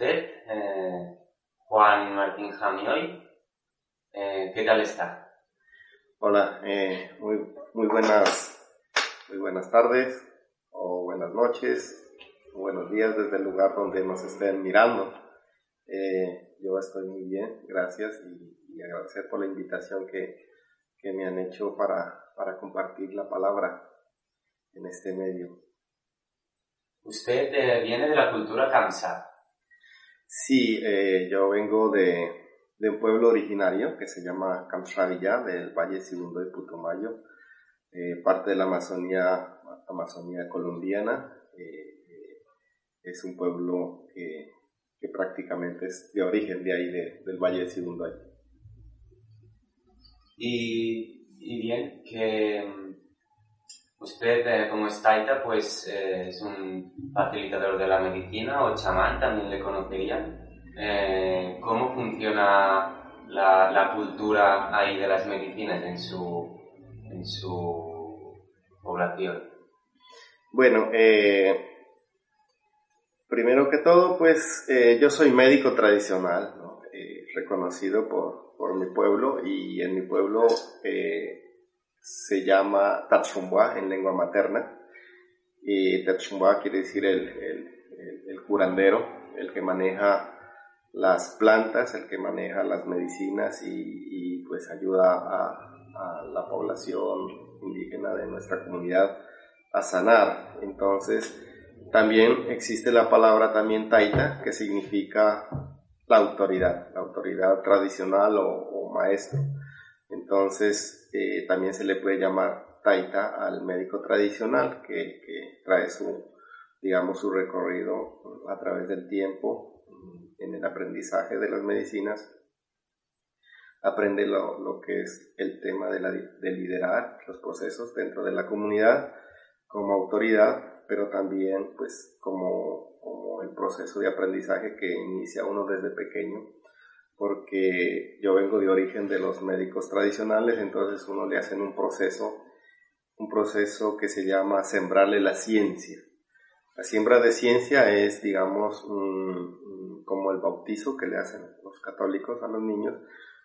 Usted, eh, Juan Martín Jami hoy. Eh, ¿Qué tal está? Hola, eh, muy, muy, buenas, muy buenas tardes o buenas noches o buenos días desde el lugar donde nos estén mirando. Eh, yo estoy muy bien, gracias y, y agradecer por la invitación que, que me han hecho para, para compartir la palabra en este medio. Usted eh, viene de la cultura Kamsa. Sí, eh, yo vengo de, de, un pueblo originario que se llama Kamshavilla, del Valle Segundo de Putumayo, eh, parte de la Amazonía, Amazonía colombiana. Eh, es un pueblo que, que, prácticamente es de origen de ahí, de, del Valle Segundo. Y, y bien, que Usted, eh, como es Taita, pues eh, es un facilitador de la medicina o chamán, también le conocerían. Eh, ¿Cómo funciona la, la, cultura ahí de las medicinas en su, en su población? Bueno, primero que todo, pues yo soy médico tradicional, ¿no? reconocido por, por, mi pueblo y en mi pueblo se llama Tatsumbua en lengua materna. Y quiere decir el, el, curandero, el que maneja las plantas, el que maneja las medicinas y, y pues ayuda a, la población indígena de nuestra comunidad a sanar. Entonces, también existe la palabra también taita, que significa la autoridad, la autoridad tradicional o maestro. Entonces, eh, también se le puede llamar taita al médico tradicional que, trae su, digamos, su recorrido a través del tiempo en el aprendizaje de las medicinas. Aprende lo, lo que es el tema de, la, de liderar los procesos dentro de la comunidad como autoridad, pero también pues como, como el proceso de aprendizaje que inicia uno desde pequeño porque yo vengo de origen de los médicos tradicionales, entonces uno le hacen un proceso, un proceso que se llama sembrarle la ciencia. La siembra de ciencia es, digamos, un, como el bautizo que le hacen los católicos a los niños.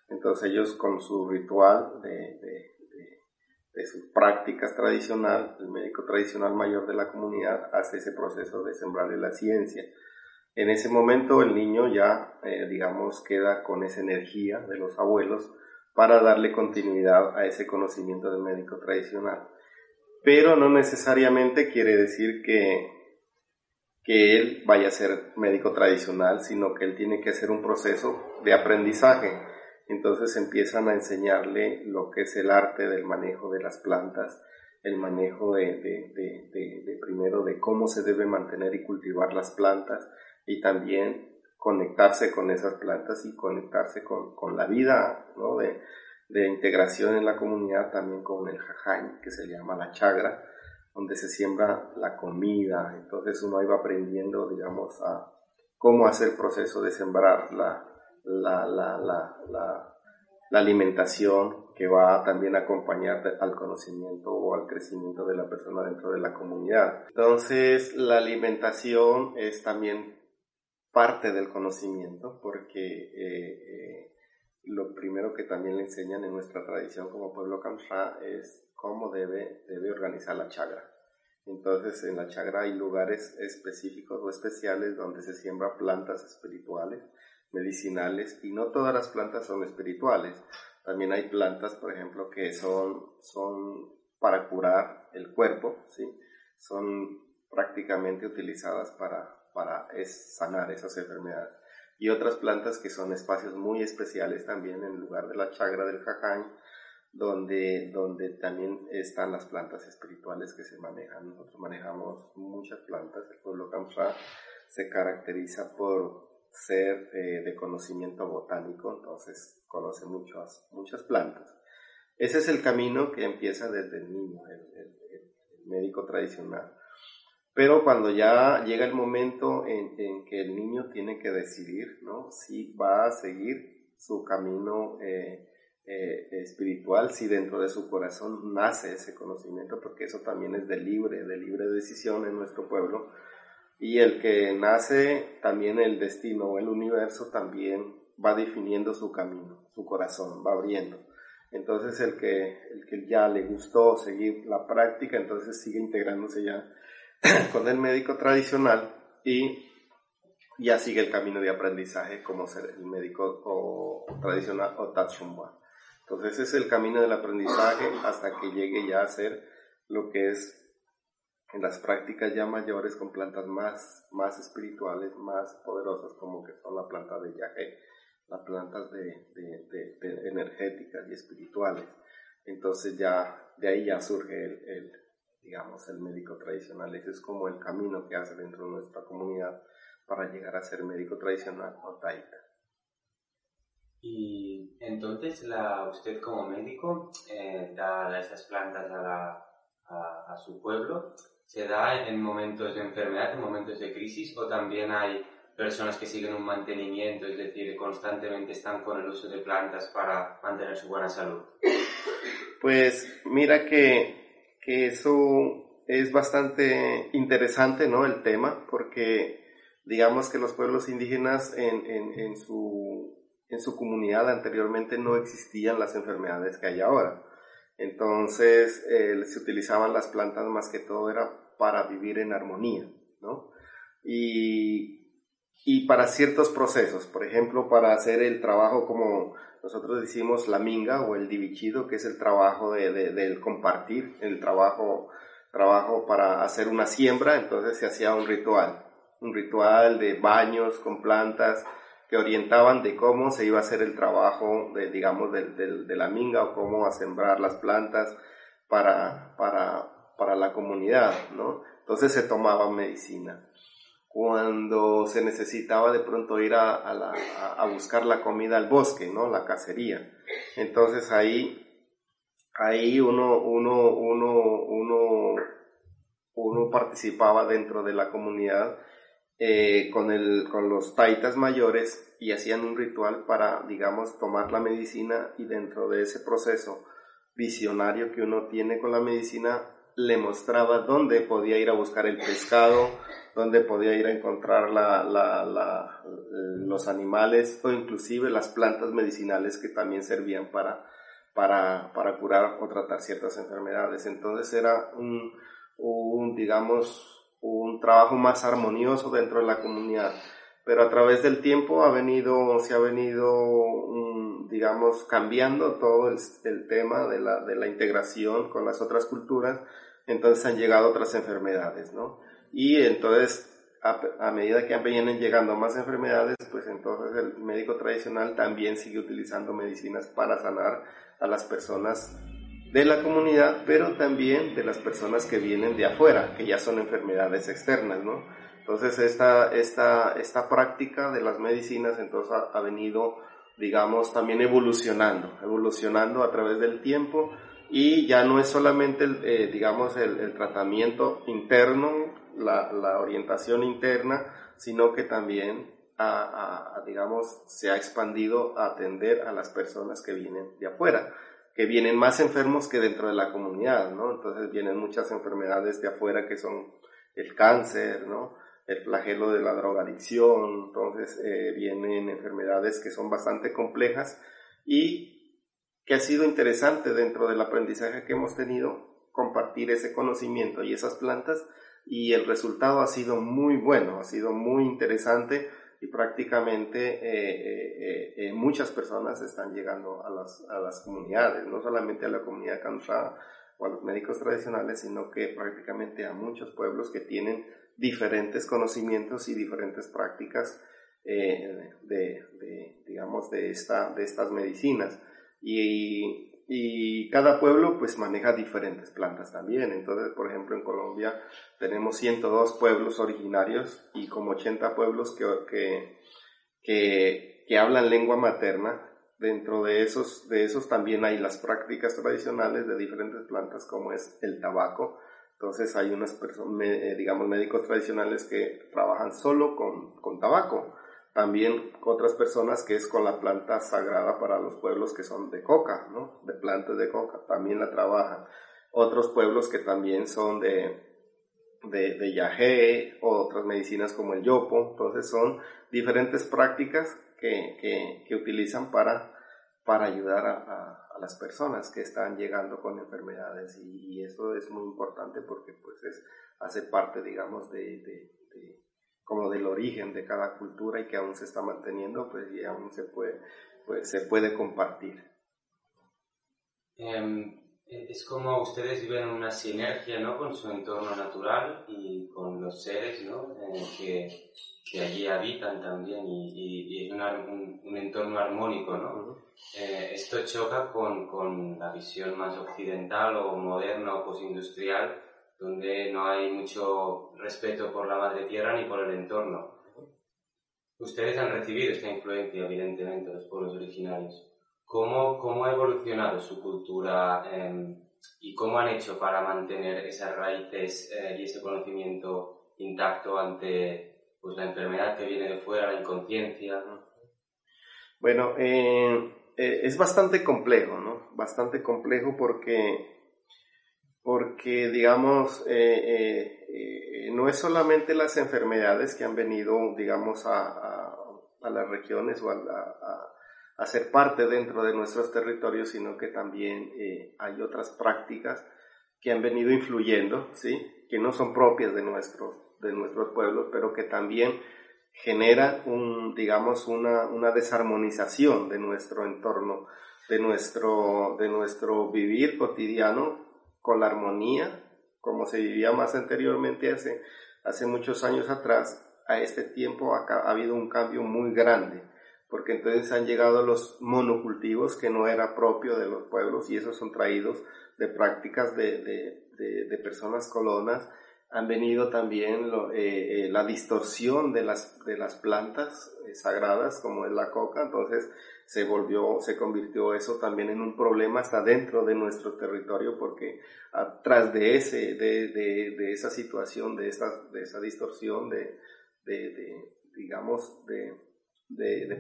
Entonces ellos con su ritual de, de, de, sus prácticas tradicional, el médico tradicional mayor de la comunidad hace ese proceso de sembrarle la ciencia. En ese momento el niño ya, eh, digamos, queda con esa energía de los abuelos para darle continuidad a ese conocimiento del médico tradicional. Pero no necesariamente quiere decir que, que él vaya a ser médico tradicional, sino que él tiene que hacer un proceso de aprendizaje. Entonces empiezan a enseñarle lo que es el arte del manejo de las plantas, el manejo de, primero de cómo se debe mantener y cultivar las plantas, y también conectarse con esas plantas y conectarse con, con la vida ¿no? de, de, integración en la comunidad, también con el jajain, que se llama la chagra, donde se siembra la comida. Entonces uno iba aprendiendo, digamos, a cómo hacer el proceso de sembrar la, la, la, la, la, la alimentación que va también a acompañar al conocimiento o al crecimiento de la persona dentro de la comunidad. Entonces la alimentación es también parte del conocimiento, porque eh, eh, lo primero que también le enseñan en nuestra tradición como pueblo Kamsha es cómo debe, debe organizar la chagra. Entonces en la chagra hay lugares específicos o especiales donde se siembran plantas espirituales, medicinales, y no todas las plantas son espirituales. También hay plantas, por ejemplo, que son, son para curar el cuerpo, ¿sí? son prácticamente utilizadas para, para sanar esas enfermedades. Y otras plantas que son espacios muy especiales también en lugar de la chagra del jaján, donde, donde también están las plantas espirituales que se manejan. Nosotros manejamos muchas plantas. El pueblo Kamsha se caracteriza por ser eh, de conocimiento botánico, entonces conoce muchas, muchas plantas. Ese es el camino que empieza desde el niño, el, médico tradicional. Pero cuando ya llega el momento en, que el niño tiene que decidir ¿no? si va a seguir su camino eh, eh, espiritual, si dentro de su corazón nace ese conocimiento, porque eso también es de libre, de libre decisión en nuestro pueblo, y el que nace también el destino o el universo también va definiendo su camino, su corazón, va abriendo. Entonces el que, el que ya le gustó seguir la práctica, entonces sigue integrándose ya con el médico tradicional y ya sigue el camino de aprendizaje como ser el médico o, tradicional o Tatsumbwa. Entonces ese es el camino del aprendizaje hasta que llegue ya a ser lo que es en las prácticas ya mayores con plantas más, más espirituales, más poderosas, como que son la planta de yagé, las plantas de, de, energéticas y espirituales. Entonces ya de ahí ya surge el, digamos, el médico tradicional. Ese es como el camino que hace dentro de nuestra comunidad para llegar a ser médico tradicional o taita. Y entonces la, usted como médico eh, da esas plantas a, la, a, a su pueblo se da en momentos de enfermedad, en momentos de crisis, o también hay personas que siguen un mantenimiento, es decir, constantemente están con el uso de plantas para mantener su buena salud? Pues mira que, que eso es bastante interesante, ¿no? El tema, porque digamos que los pueblos indígenas en, en, su, en su comunidad anteriormente no existían las enfermedades que hay ahora. Entonces eh, se utilizaban las plantas más que todo era para vivir en armonía, ¿no? Y, y para ciertos procesos, por ejemplo, para hacer el trabajo como nosotros decimos la minga o el divichido, que es el trabajo de, del compartir, el trabajo, trabajo para hacer una siembra, entonces se hacía un ritual, un ritual de baños con plantas, que orientaban de cómo se iba a hacer el trabajo, de, digamos, de, de, la minga o cómo a sembrar las plantas para, para, para la comunidad, ¿no? Entonces se tomaba medicina. Cuando se necesitaba de pronto ir a, a, buscar la comida al bosque, ¿no? La cacería. Entonces ahí, ahí uno, uno, uno, uno, uno participaba dentro de la comunidad eh, con, el, con los taitas mayores y hacían un ritual para, digamos, tomar la medicina y dentro de ese proceso visionario que uno tiene con la medicina, le mostraba dónde podía ir a buscar el pescado, dónde podía ir a encontrar la, los animales o inclusive las plantas medicinales que también servían para, para, curar o tratar ciertas enfermedades. Entonces era un, digamos, un trabajo más armonioso dentro de la comunidad. Pero a través del tiempo ha venido, se ha venido, mm, digamos, cambiando todo el, tema de la, de la, integración con las otras culturas, entonces han llegado otras enfermedades, ¿no? Y entonces, a, medida que vienen llegando más enfermedades, pues entonces el médico tradicional también sigue utilizando medicinas para sanar a las personas de la comunidad, pero también de las personas que vienen de afuera, que ya son enfermedades externas, ¿no? Entonces esta, esta, esta práctica de las medicinas entonces ha, venido, digamos, también evolucionando, evolucionando a través del tiempo y ya no es solamente, el, eh, digamos, el, tratamiento interno, la, la, orientación interna, sino que también, a, digamos, se ha expandido a atender a las personas que vienen de afuera que vienen más enfermos que dentro de la comunidad, ¿no? Entonces vienen muchas enfermedades de afuera que son el cáncer, ¿no? El flagelo de la drogadicción, entonces eh, vienen enfermedades que son bastante complejas y que ha sido interesante dentro del aprendizaje que hemos tenido compartir ese conocimiento y esas plantas y el resultado ha sido muy bueno, ha sido muy interesante y prácticamente eh, eh, eh, muchas personas están llegando a las, a las comunidades, no solamente a la comunidad Kansha, o a los médicos tradicionales, sino que prácticamente a muchos pueblos que tienen diferentes conocimientos y diferentes prácticas eh, de, digamos, de, esta, de estas medicinas. Y, cada pueblo pues maneja diferentes plantas también. Entonces, por ejemplo, en Colombia tenemos 102 pueblos originarios y como 80 pueblos que, que, que, que hablan lengua materna Dentro de esos, de esos también hay las prácticas tradicionales de diferentes plantas como es el tabaco. Entonces hay unas personas, eh, digamos, médicos tradicionales que trabajan solo con, con tabaco. También otras personas que es con la planta sagrada para los pueblos que son de coca, ¿no? De plantas de coca, también la trabajan. Otros pueblos que también son de, de, de yagé o otras medicinas como el yopo. Entonces son diferentes prácticas que, que, utilizan para, para ayudar a, las personas que están llegando con enfermedades y, eso es muy importante porque pues es, hace parte digamos de, de, como del origen de cada cultura y que aún se está manteniendo pues y aún se puede pues se puede compartir em, es como ustedes viven una sinergia ¿no? con su entorno natural y con los seres ¿no? que que allí habitan también y, es un, un, entorno armónico, ¿no? Eh, esto choca con, con, la visión más occidental o moderna o posindustrial, donde no hay mucho respeto por la madre tierra ni por el entorno. Ustedes han recibido esta influencia, evidentemente, los pueblos originarios. ¿Cómo, cómo ha evolucionado su cultura eh, y cómo han hecho para mantener esas raíces eh, y ese conocimiento intacto ante pues la enfermedad que viene de fuera, la inconsciencia. Bueno, eh, eh, es bastante complejo, ¿no? Bastante complejo porque, porque digamos, eh, no es solamente las enfermedades que han venido, digamos, a, a, las regiones o a, a, ser parte dentro de nuestros territorios, sino que también hay otras prácticas que han venido influyendo, ¿sí? Que no son propias de nuestros de nuestros pueblos, pero que también genera un, digamos, una, una desarmonización de nuestro entorno, de nuestro, de nuestro vivir cotidiano con la armonía, como se vivía más anteriormente hace, hace muchos años atrás, a este tiempo ha, ha habido un cambio muy grande, porque entonces han llegado los monocultivos que no era propio de los pueblos y esos son traídos de prácticas de, de, de personas colonas han venido también eh, eh, la distorsión de las, de las plantas eh, sagradas como es la coca, entonces se volvió, se convirtió eso también en un problema hasta dentro de nuestro territorio porque atrás de ese, de, de, de esa situación, de, esta, de esa distorsión de, de digamos, de,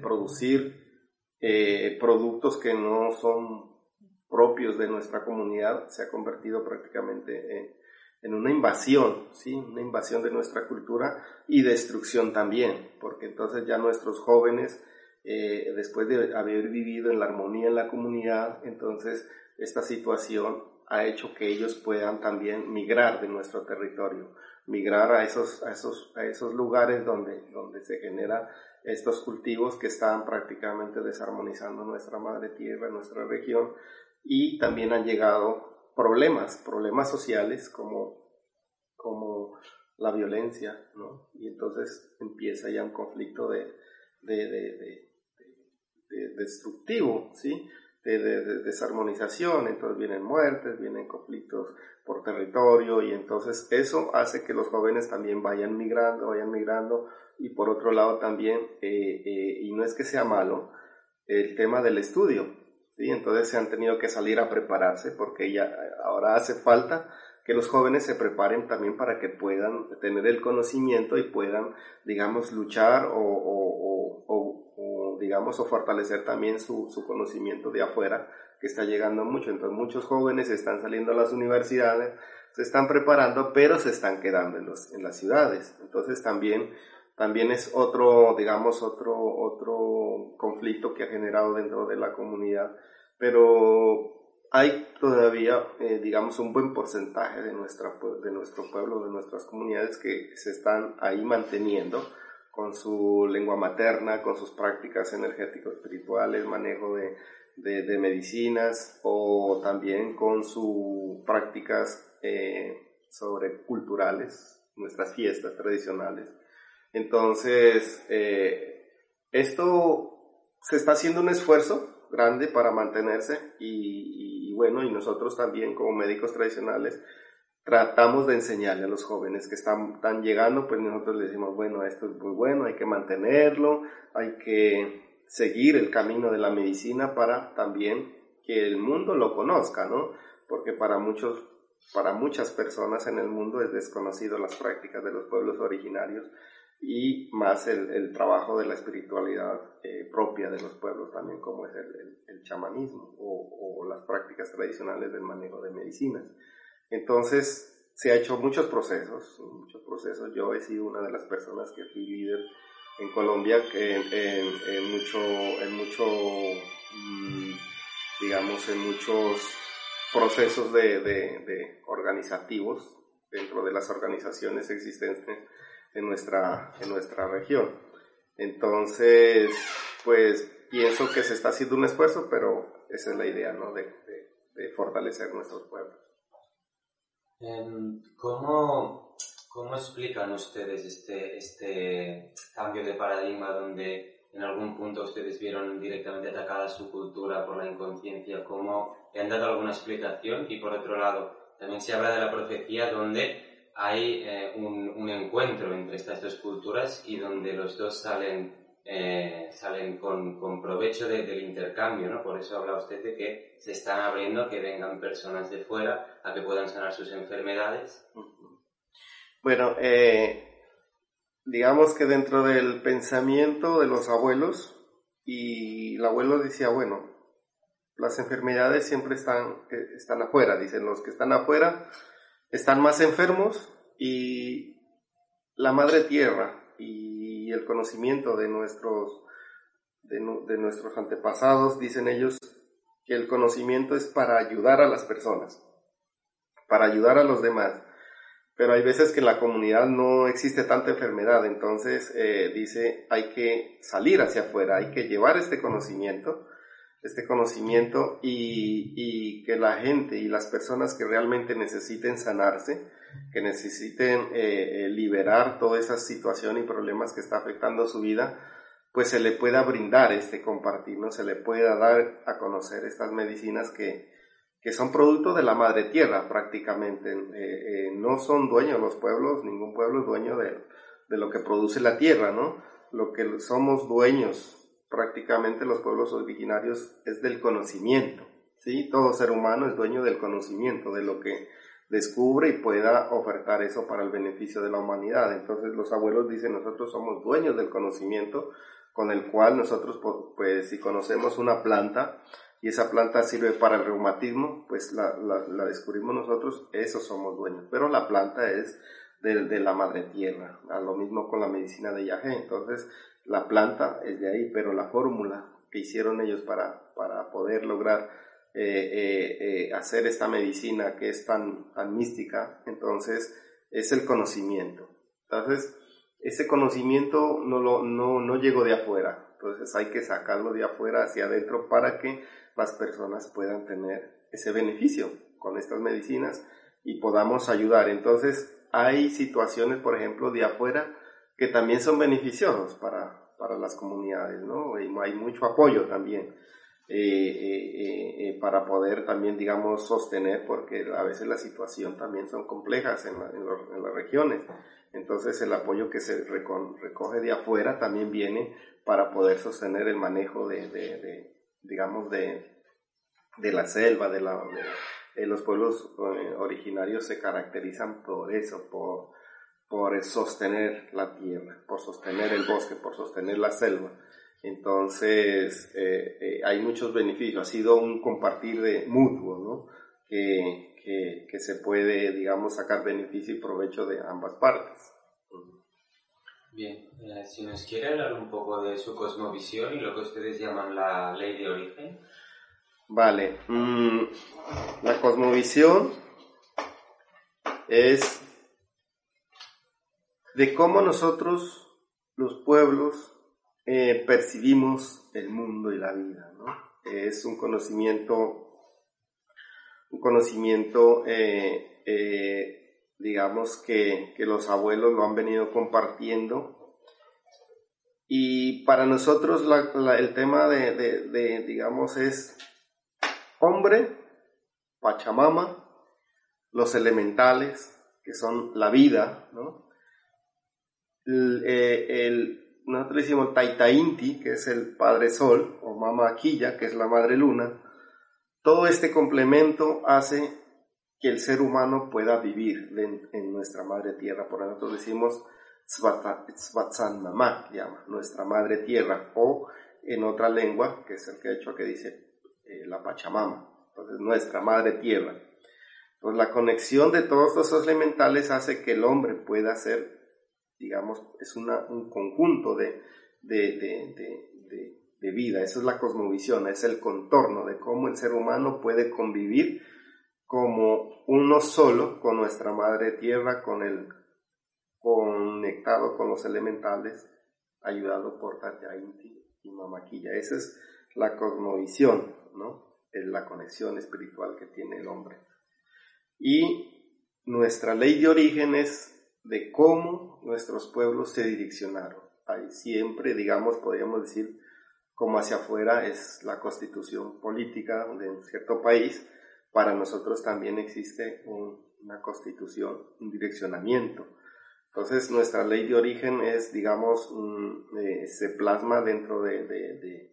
producir productos que no son propios de nuestra comunidad, se ha convertido prácticamente en en una invasión, ¿sí? Una invasión de nuestra cultura y destrucción también, porque entonces ya nuestros jóvenes, eh, después de haber vivido en la armonía en la comunidad, entonces esta situación ha hecho que ellos puedan también migrar de nuestro territorio, migrar a esos, a esos, a esos lugares donde, donde se generan estos cultivos que están prácticamente desarmonizando nuestra madre tierra, nuestra región, y también han llegado problemas, problemas sociales como, como la violencia, ¿no? Y entonces empieza ya un conflicto de, de, de, de destructivo, ¿sí? De, desarmonización, entonces vienen muertes, vienen conflictos por territorio y entonces eso hace que los jóvenes también vayan migrando, vayan migrando y por otro lado también, eh, eh, y no es que sea malo, el tema del estudio, ¿sí? Entonces se han tenido que salir a prepararse porque ya ahora hace falta que los jóvenes se preparen también para que puedan tener el conocimiento y puedan, digamos, luchar o, o, o, digamos, o fortalecer también su, su, conocimiento de afuera, que está llegando mucho. Entonces, muchos jóvenes están saliendo a las universidades, se están preparando, pero se están quedando en, los, en las ciudades. Entonces, también también es otro, digamos, otro, otro conflicto que ha generado dentro de la comunidad, pero hay todavía, eh, digamos, un buen porcentaje de, nuestra, de nuestro pueblo, de nuestras comunidades que se están ahí manteniendo con su lengua materna, con sus prácticas energético-espirituales, manejo de, de, medicinas o también con sus prácticas eh, sobre culturales, nuestras fiestas tradicionales. Entonces, eh, esto se está haciendo un esfuerzo grande para mantenerse y, bueno, y nosotros también como médicos tradicionales tratamos de enseñarle a los jóvenes que están, están llegando, pues nosotros les decimos, bueno, esto es muy bueno, hay que mantenerlo, hay que seguir el camino de la medicina para también que el mundo lo conozca, ¿no? Porque para muchos, para muchas personas en el mundo es desconocido las prácticas de los pueblos originarios y más el, trabajo de la espiritualidad eh, propia de los pueblos también, como es el, chamanismo o, o, las prácticas tradicionales del manejo de medicinas. Entonces, se ha hecho muchos procesos, muchos procesos. Yo he sido una de las personas que fui líder en Colombia en, en, mucho, en mucho mm, digamos, en muchos procesos de, de, organizativos dentro de las organizaciones existentes en nuestra, en nuestra región. Entonces, pues pienso que se está haciendo un esfuerzo, pero esa es la idea, ¿no? De, de fortalecer nuestros pueblos. Em, ¿Cómo, ¿Cómo explican ustedes este, este cambio de paradigma donde en algún punto ustedes vieron directamente atacada su cultura por la inconsciencia? ¿Cómo le han dado alguna explicación? Y por otro lado, también se habla de la profecía donde hay eh, un, un, encuentro entre estas dos culturas y donde los dos salen, eh, salen con, con provecho del intercambio, ¿no? Por eso habla usted de que se están abriendo, que vengan personas de fuera a que puedan sanar sus enfermedades. Bueno, eh, digamos que dentro del pensamiento de los abuelos, y el abuelo decía, bueno, las enfermedades siempre están, eh, están afuera, dicen los que están afuera están más enfermos y la madre tierra y el conocimiento de nuestros, de nuestros antepasados, dicen ellos, que el conocimiento es para ayudar a las personas, para ayudar a los demás. Pero hay veces que en la comunidad no existe tanta enfermedad, entonces eh, dice hay que salir hacia afuera, hay que llevar este conocimiento, este conocimiento y, que la gente y las personas que realmente necesiten sanarse, que necesiten eh, eh, liberar toda esa situación y problemas que está afectando su vida, pues se le pueda brindar este compartir, se le pueda dar a conocer estas medicinas que, que son producto de la madre tierra prácticamente. Eh, no son dueños los pueblos, ningún pueblo es dueño de, de, lo que produce la tierra, ¿no? Lo que somos dueños prácticamente los pueblos originarios es del conocimiento, ¿sí? Todo ser humano es dueño del conocimiento, de lo que descubre y pueda ofertar eso para el beneficio de la humanidad. Entonces los abuelos dicen, nosotros somos dueños del conocimiento con el cual nosotros, pues si conocemos una planta, y esa planta sirve para el reumatismo, pues la, la, descubrimos nosotros, eso somos dueños. Pero la planta es de, de, la madre tierra, a lo mismo con la medicina de Yagé. Entonces, la planta es de ahí, pero la fórmula que hicieron ellos para, para poder lograr eh, eh, eh, hacer esta medicina que es tan, tan mística, entonces es el conocimiento. Entonces, ese conocimiento no, lo, no, no llegó de afuera, entonces hay que sacarlo de afuera hacia adentro para que las personas puedan tener ese beneficio con estas medicinas y podamos ayudar. Entonces, hay situaciones, por ejemplo, de afuera que también son beneficiosos para, para las comunidades, ¿no? Hay mucho apoyo también eh, eh, eh, para poder también, digamos, sostener, porque a veces la situación también son complejas en, en, las regiones. Entonces, el apoyo que se recoge de afuera también viene para poder sostener el manejo de, de digamos, de, de la selva, de, la, de, los pueblos originarios se caracterizan por eso, por, por sostener la tierra, por sostener el bosque, por sostener la selva. Entonces, eh, eh, hay muchos beneficios. Ha sido un compartir de mutuo, ¿no? Que, que, que, se puede, digamos, sacar beneficio y provecho de ambas partes. Bien, eh, si nos quiere hablar un poco de su cosmovisión y lo que ustedes llaman la ley de origen. Vale, mm, la cosmovisión es de cómo nosotros, los pueblos, eh, percibimos el mundo y la vida. ¿no? es un conocimiento, un conocimiento, eh, eh, digamos, que, que los abuelos lo han venido compartiendo. Y para nosotros el tema de, de, digamos, es hombre, Pachamama, los elementales, que son la vida, ¿no? El, el, nosotros decimos Taita Inti, que es el Padre Sol, o Mama Aquilla, que es la Madre Luna, todo este complemento hace que el ser humano pueda vivir en, nuestra Madre Tierra. Por nosotros decimos Svatsan Mama, llama, nuestra Madre Tierra, o en otra lengua, que es el que ha hecho que dice eh, la Pachamama, entonces nuestra Madre Tierra. Entonces la conexión de todos esos elementales hace que el hombre pueda ser digamos, es un conjunto de, de, vida, esa es la cosmovisión, es el contorno de cómo el ser humano puede convivir como uno solo con nuestra madre tierra, con el conectado con los elementales, ayudado por Inti y Mamaquilla. Esa es la cosmovisión, ¿no? Es la conexión espiritual que tiene el hombre. Y nuestra ley de origen es de cómo nuestros pueblos se direccionaron. Ahí siempre, digamos, podríamos decir, como hacia afuera es la constitución política de un cierto país, para nosotros también existe una constitución, un direccionamiento. Entonces, nuestra ley de origen es, digamos, eh, se plasma dentro de,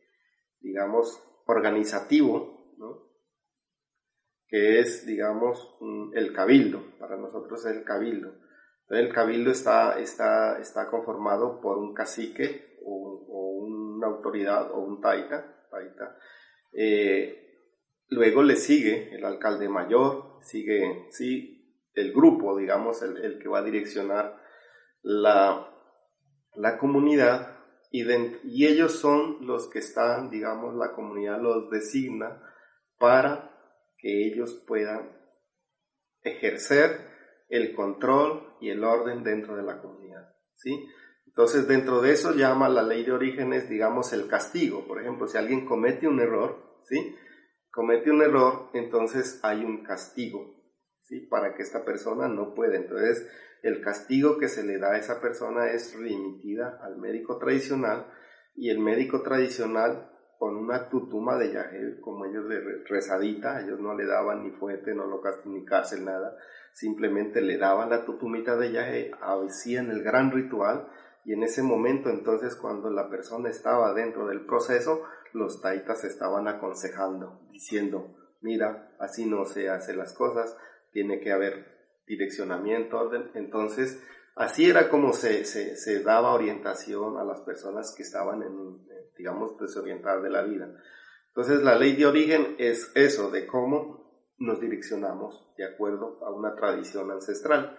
digamos, organizativo, ¿no? que es, digamos, el cabildo. Para nosotros es el cabildo. El cabildo está, está, está conformado por un cacique o, una autoridad o un taita. Eh, luego le sigue el alcalde mayor, sigue sí, el grupo, digamos, el, que va a direccionar la, la comunidad y, y, ellos son los que están, digamos, la comunidad los designa para que ellos puedan ejercer el control y el orden dentro de la comunidad, ¿sí? Entonces, dentro de eso llama la ley de orígenes, digamos, el castigo. Por ejemplo, si alguien comete un error, ¿sí? Comete un error, entonces hay un castigo, ¿sí? Para que esta persona no pueda. Entonces, el castigo que se le da a esa persona es remitida al médico tradicional y el médico tradicional con una tutuma de yagel, como ellos de rezadita, ellos no le daban ni fuerte, no lo castigaban ni cárcel, nada, simplemente le daban la tutumita de yagel, hacían el gran ritual, y en ese momento entonces cuando la persona estaba dentro del proceso, los taitas estaban aconsejando, diciendo, mira, así no se hacen las cosas, tiene que haber direccionamiento, orden, entonces así era como se, se, se daba orientación a las personas que estaban en, digamos, desorientar de la vida. Entonces, la ley de origen es eso, de cómo nos direccionamos de acuerdo a una tradición ancestral.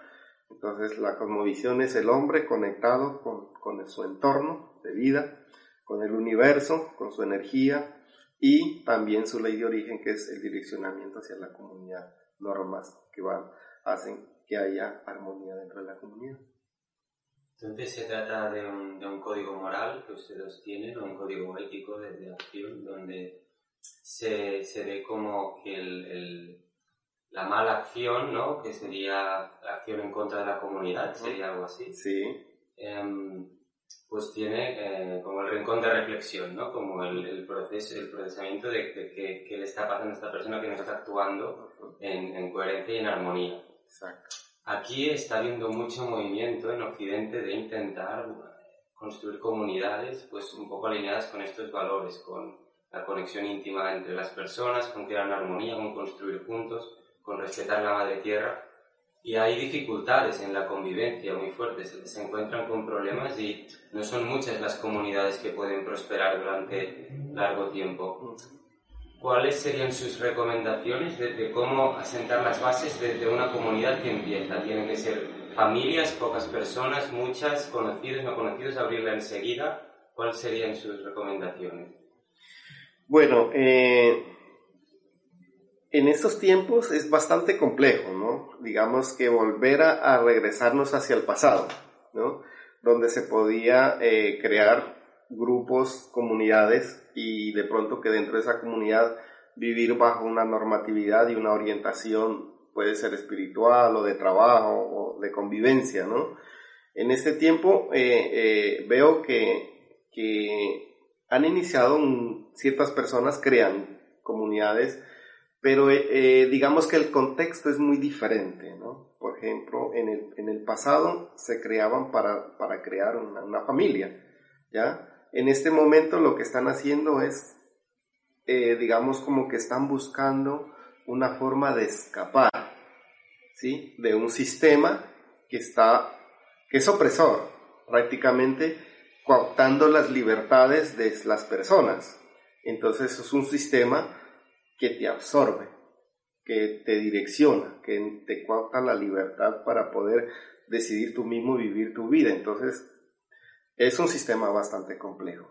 Entonces, la cosmovisión es el hombre conectado con, con su entorno de vida, con el universo, con su energía y también su ley de origen, que es el direccionamiento hacia la comunidad, normas que van, hacen que haya armonía dentro de la comunidad. Entonces se trata de un, de un, código moral que ustedes tienen, o un código ético de, acción, donde se, se, ve como que el, el, la mala acción, ¿no? que sería la acción en contra de la comunidad, sería algo así. Sí. Em, pues tiene eh, como el rincón de reflexión, ¿no? Como el, el proceso, el procesamiento de, de qué, le está pasando a esta persona que no está actuando en, en coherencia y en armonía. Exacto. Aquí está habiendo mucho movimiento en Occidente de intentar construir comunidades pues un poco alineadas con estos valores, con la conexión íntima entre las personas, con crear una armonía, con construir juntos, con respetar la madre tierra. Y hay dificultades en la convivencia muy fuertes, se encuentran con problemas y no son muchas las comunidades que pueden prosperar durante largo tiempo. ¿cuáles serían sus recomendaciones de, cómo asentar las bases de, una comunidad que empieza? Tienen que ser familias, pocas personas, muchas, conocidos, no conocidos, abrirla enseguida. ¿Cuáles serían sus recomendaciones? Bueno, eh, en estos tiempos es bastante complejo, ¿no? Digamos que volver a, regresarnos hacia el pasado, ¿no? Donde se podía eh, crear grupos, comunidades y de pronto que dentro de esa comunidad vivir bajo una normatividad y una orientación puede ser espiritual o de trabajo o de convivencia, ¿no? En este tiempo eh, eh, veo que, que, han iniciado ciertas personas, crean comunidades, pero eh, digamos que el contexto es muy diferente, ¿no? Por ejemplo, en el, en el pasado se creaban para, para crear una, una, familia, ¿ya? En este momento lo que están haciendo es, digamos, como que están buscando una forma de escapar, ¿sí? De un sistema que está que es opresor, prácticamente cooptando las libertades de las personas. Entonces es un sistema que te absorbe, que te direcciona, que te coopta la libertad para poder decidir tú mismo vivir tu vida. Entonces es un sistema bastante complejo.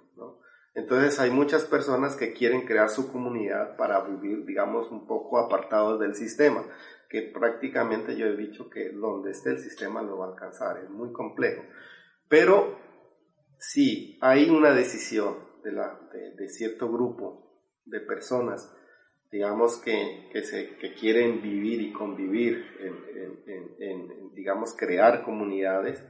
Entonces hay muchas personas que quieren crear su comunidad para vivir, digamos, un poco apartados del sistema que prácticamente yo he dicho que donde esté el sistema lo va a alcanzar, es muy complejo. Pero si hay una decisión de, la, de, cierto grupo de personas, digamos, que, que, se, que quieren vivir y convivir, en, digamos, crear comunidades,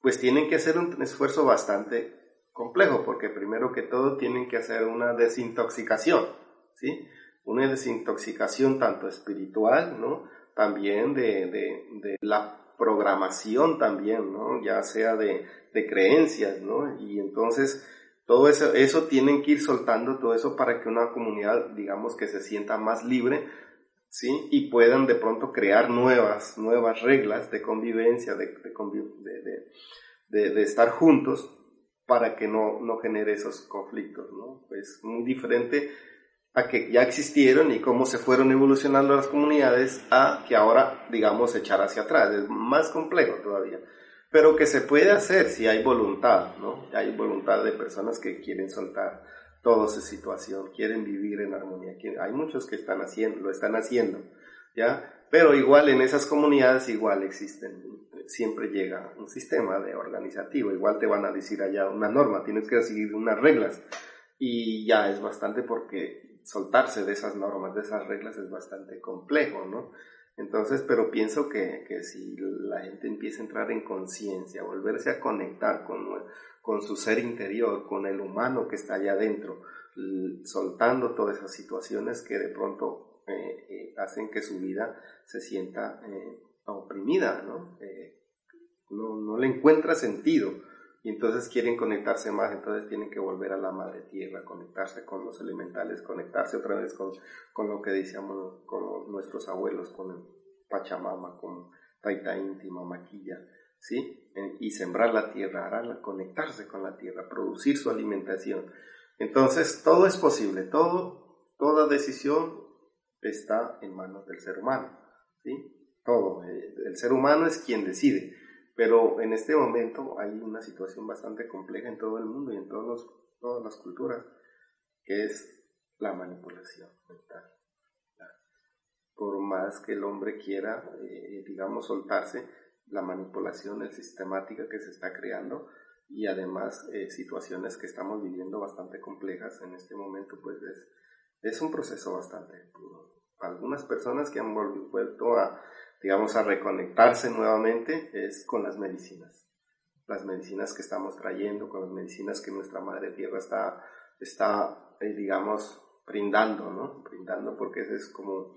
pues tienen que hacer un esfuerzo bastante complejo, porque primero que todo tienen que hacer una desintoxicación, ¿sí? Una desintoxicación tanto espiritual, ¿no? también de, de, la programación también, ¿no? Ya sea de, de, creencias, ¿no? Y entonces todo eso, eso tienen que ir soltando todo eso para que una comunidad, digamos, que se sienta más libre, ¿sí? Y puedan de pronto crear nuevas, nuevas reglas de convivencia, de, de, de estar juntos para que no, no genere esos conflictos, ¿no? Es muy diferente a que ya existieron y cómo se fueron evolucionando las comunidades a que ahora, digamos, echar hacia atrás. Es más complejo todavía. Pero que se puede hacer si hay voluntad, ¿no? Hay voluntad de personas que quieren soltar toda esa situación, quieren vivir en armonía. Hay muchos que están haciendo, lo están haciendo, ¿ya? Pero igual en esas comunidades igual existen, siempre llega un sistema de organizativo, igual te van a decir allá una norma, tienes que seguir unas reglas y ya es bastante porque soltarse de esas normas, de esas reglas es bastante complejo, ¿no? Entonces, pero pienso que, que si la gente empieza a entrar en conciencia, volverse a conectar con, con su ser interior, con el humano que está allá adentro, soltando todas esas situaciones que de pronto eh, eh, hacen que su vida se sienta eh, oprimida, ¿no? ¿no? No le encuentra sentido y entonces quieren conectarse más, entonces tienen que volver a la madre tierra, conectarse con los elementales, conectarse otra vez con, con lo que decíamos con nuestros abuelos, con Pachamama, con Taita íntima, Maquilla, ¿sí? Y sembrar la tierra, ararla, conectarse con la tierra, producir su alimentación. Entonces todo es posible, todo, toda decisión está en manos del ser humano, ¿sí? Todo, eh, el ser humano es quien decide. Pero en este momento hay una situación bastante compleja en todo el mundo y en todos todas las culturas, que es la manipulación mental. Por más que el hombre quiera, eh, digamos, soltarse, la manipulación es sistemática que se está creando y además eh, situaciones que estamos viviendo bastante complejas en este momento, pues es, es un proceso bastante duro. Algunas personas que han vuelto a digamos, a reconectarse nuevamente es con las medicinas. Las medicinas que estamos trayendo, con las medicinas que nuestra Madre Tierra está, está eh, digamos, brindando, ¿no? Brindando porque es como,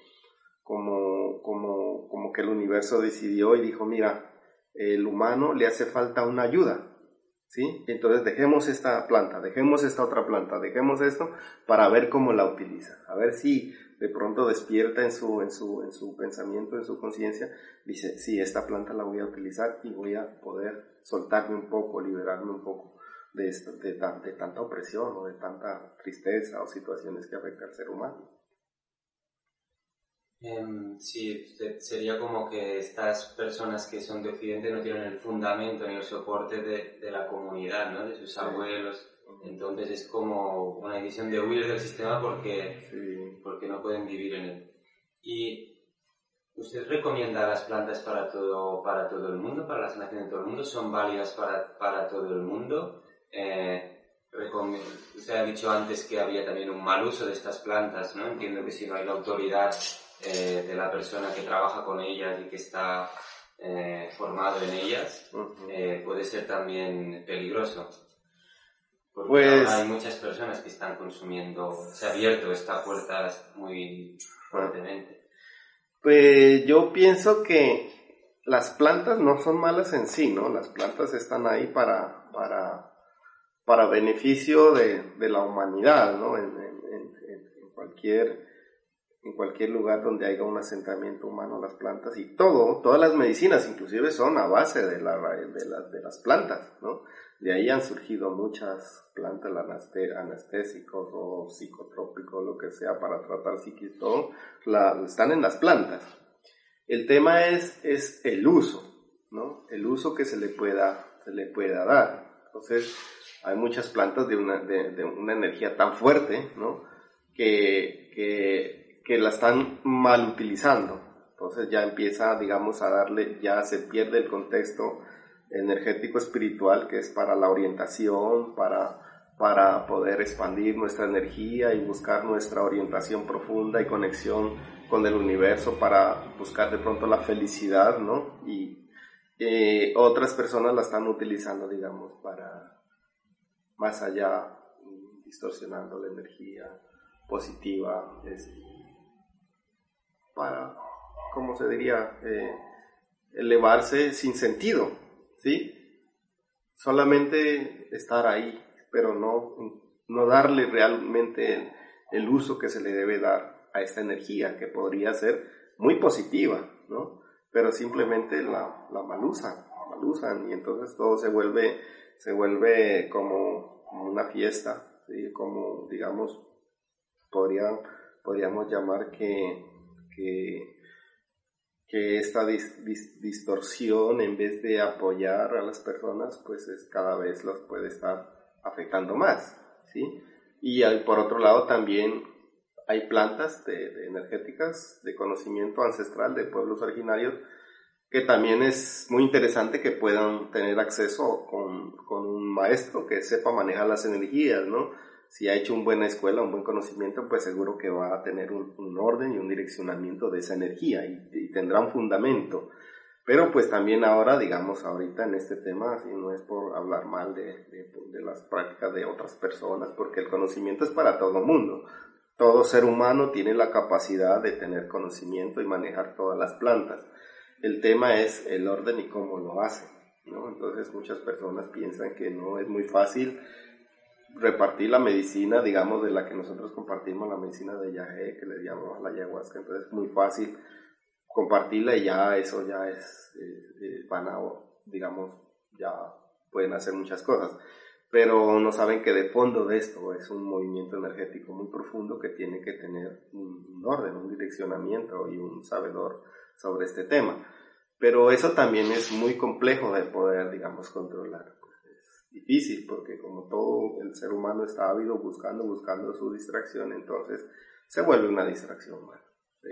como, como, como que el universo decidió y dijo, mira, el humano le hace falta una ayuda, ¿sí? Entonces dejemos esta planta, dejemos esta otra planta, dejemos esto para ver cómo la utiliza, a ver si de pronto despierta en su, en su, en su pensamiento, en su conciencia, dice, sí, esta planta la voy a utilizar y voy a poder soltarme un poco, liberarme un poco de, esto, de, de tanta opresión o de tanta tristeza o situaciones que afectan al ser humano. Em, sí, sería como que estas personas que son de Occidente no tienen el fundamento ni el soporte de, de la comunidad, ¿no? de sus abuelos, entonces es como una decisión de huir del sistema porque, porque no pueden vivir en él. ¿Y usted recomienda las plantas para todo, para todo el mundo, para la sanación de todo el mundo? ¿Son válidas para, para todo el mundo? Eh, Usted ha dicho antes que había también un mal uso de estas plantas, ¿no? Entiendo que si no hay la autoridad eh, de la persona que trabaja con ellas y que está eh, formado en ellas, eh, puede ser también peligroso. Porque pues, hay muchas personas que están consumiendo, se ha abierto esta puerta muy fuertemente. Pues yo pienso que las plantas no son malas en sí, ¿no? Las plantas están ahí para, para, para beneficio de, de la humanidad, ¿no? En, en, en, cualquier, en cualquier lugar donde haya un asentamiento humano, las plantas y todo, todas las medicinas inclusive son a base de, la, de, la, de las plantas, ¿no? De ahí han surgido muchas plantas anestésicos o psicotrópicos, lo que sea, para tratar psiquis, todo, están en las plantas. El tema es, es el uso, ¿no? El uso que se le pueda, se le pueda dar. Entonces, hay muchas plantas de una, de, una energía tan fuerte, ¿no? Que, que, que la están mal utilizando. Entonces ya empieza, digamos, a darle, ya se pierde el contexto energético espiritual que es para la orientación, para, para poder expandir nuestra energía y buscar nuestra orientación profunda y conexión con el universo para buscar de pronto la felicidad, ¿no? Y eh, otras personas la están utilizando, digamos, para más allá, distorsionando la energía positiva, para, ¿cómo se diría? Eh, elevarse sin sentido, ¿sí? Solamente estar ahí, pero no, no darle realmente el, uso que se le debe dar a esta energía, que podría ser muy positiva, ¿no? Pero simplemente la, la malusan, malusan, y entonces todo se vuelve, se vuelve como, una fiesta. Como, digamos, podría, podríamos llamar que, que que esta distorsión en vez de apoyar a las personas pues es, cada vez los puede estar afectando más ¿sí? y por otro lado también hay plantas de, energéticas de conocimiento ancestral de pueblos originarios que también es muy interesante que puedan tener acceso con, con un maestro que sepa manejar las energías, ¿no? Si ha hecho una buena escuela, un buen conocimiento, pues seguro que va a tener un, orden y un direccionamiento de esa energía y, tendrá un fundamento. Pero pues también ahora, digamos, ahorita en este tema, y no es por hablar mal de, de, las prácticas de otras personas, porque el conocimiento es para todo mundo. Todo ser humano tiene la capacidad de tener conocimiento y manejar todas las plantas. El tema es el orden y cómo lo hace. ¿no? Entonces muchas personas piensan que no es muy fácil repartir la medicina, digamos, de la que nosotros compartimos, la medicina de Yahé, que le llamamos la ayahuasca, entonces es muy fácil compartirla y ya eso ya es, eh, van a, digamos, ya pueden hacer muchas cosas. Pero no saben que de fondo de esto es un movimiento energético muy profundo que tiene que tener un orden, un direccionamiento y un sabedor sobre este tema. Pero eso también es muy complejo de poder, digamos, controlar difícil porque como todo el ser humano está ávido buscando, buscando su distracción, entonces se vuelve una distracción. ¿sí?